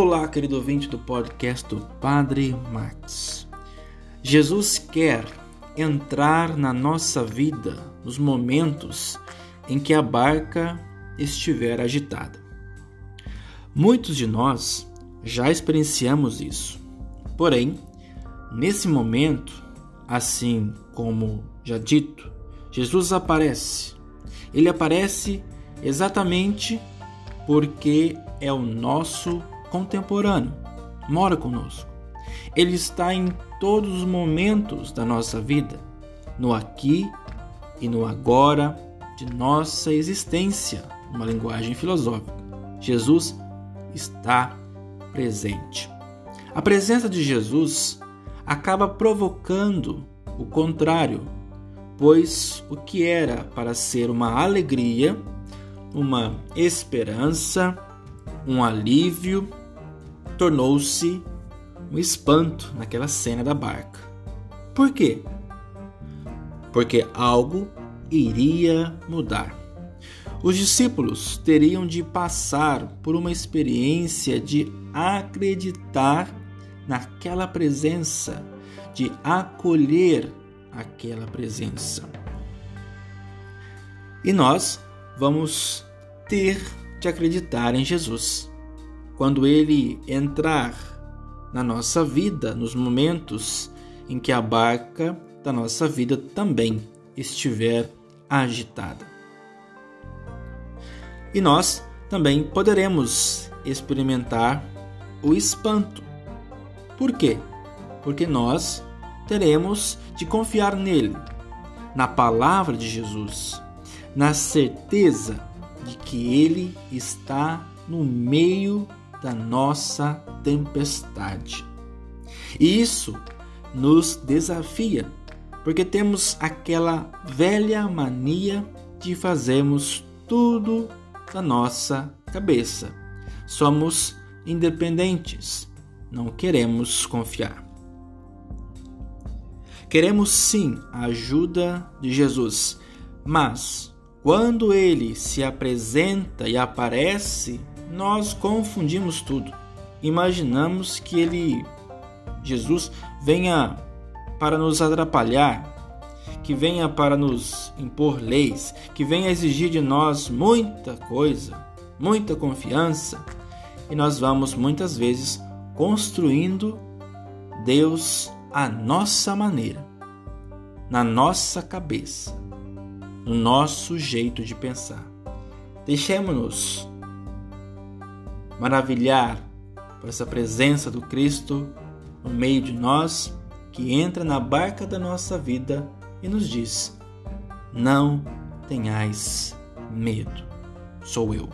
Olá, querido ouvinte do podcast do Padre Max. Jesus quer entrar na nossa vida nos momentos em que a barca estiver agitada. Muitos de nós já experienciamos isso. Porém, nesse momento, assim como já dito, Jesus aparece. Ele aparece exatamente porque é o nosso contemporâneo, mora conosco. Ele está em todos os momentos da nossa vida, no aqui e no agora de nossa existência, uma linguagem filosófica. Jesus está presente. A presença de Jesus acaba provocando o contrário, pois o que era para ser uma alegria, uma esperança, um alívio, tornou-se um espanto naquela cena da barca. Por quê? Porque algo iria mudar. Os discípulos teriam de passar por uma experiência de acreditar naquela presença, de acolher aquela presença. E nós vamos ter de acreditar em Jesus. Quando ele entrar na nossa vida, nos momentos em que a barca da nossa vida também estiver agitada. E nós também poderemos experimentar o espanto. Por quê? Porque nós teremos de confiar nele, na palavra de Jesus, na certeza de que ele está no meio da nossa tempestade. E isso nos desafia, porque temos aquela velha mania de fazermos tudo da nossa cabeça. Somos independentes, não queremos confiar. Queremos sim a ajuda de Jesus, mas quando ele se apresenta e aparece, nós confundimos tudo. Imaginamos que ele, Jesus, venha para nos atrapalhar, que venha para nos impor leis, que venha exigir de nós muita coisa, muita confiança, e nós vamos muitas vezes construindo Deus à nossa maneira, na nossa cabeça, no nosso jeito de pensar. Deixemos-nos maravilhar por essa presença do Cristo no meio de nós, que entra na barca da nossa vida e nos diz: Não tenhais medo, sou eu.